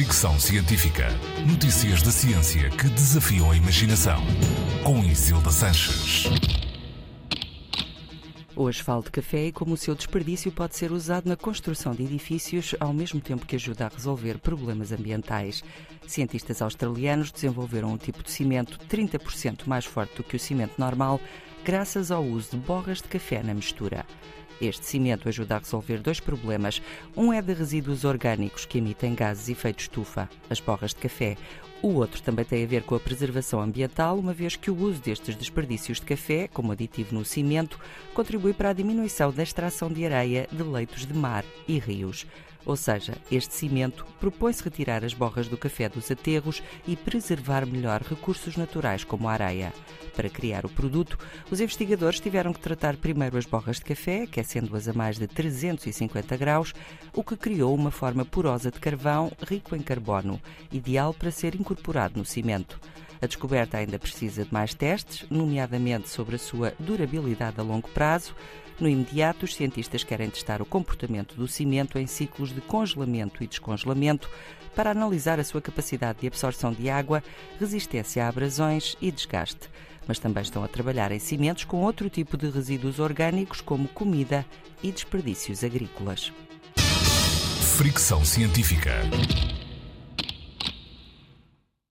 Fricção Científica. Notícias da ciência que desafiam a imaginação. Com Isilda Sanches. Hoje falo de café e como o seu desperdício pode ser usado na construção de edifícios, ao mesmo tempo que ajuda a resolver problemas ambientais. Cientistas australianos desenvolveram um tipo de cimento 30% mais forte do que o cimento normal, graças ao uso de borras de café na mistura. Este cimento ajuda a resolver dois problemas. Um é de resíduos orgânicos que emitem gases e efeito estufa, as borras de café. O outro também tem a ver com a preservação ambiental, uma vez que o uso destes desperdícios de café, como aditivo no cimento, contribui para a diminuição da extração de areia de leitos de mar e rios. Ou seja, este cimento propõe-se retirar as borras do café dos aterros e preservar melhor recursos naturais como a areia. Para criar o produto, os investigadores tiveram que tratar primeiro as borras de café, aquecendo-as a mais de 350 graus, o que criou uma forma porosa de carvão rico em carbono, ideal para ser incorporado no cimento. A descoberta ainda precisa de mais testes, nomeadamente sobre a sua durabilidade a longo prazo. No imediato, os cientistas querem testar o comportamento do cimento em ciclos de congelamento e descongelamento para analisar a sua capacidade de absorção de água, resistência a abrasões e desgaste. Mas também estão a trabalhar em cimentos com outro tipo de resíduos orgânicos, como comida e desperdícios agrícolas. Fricção científica.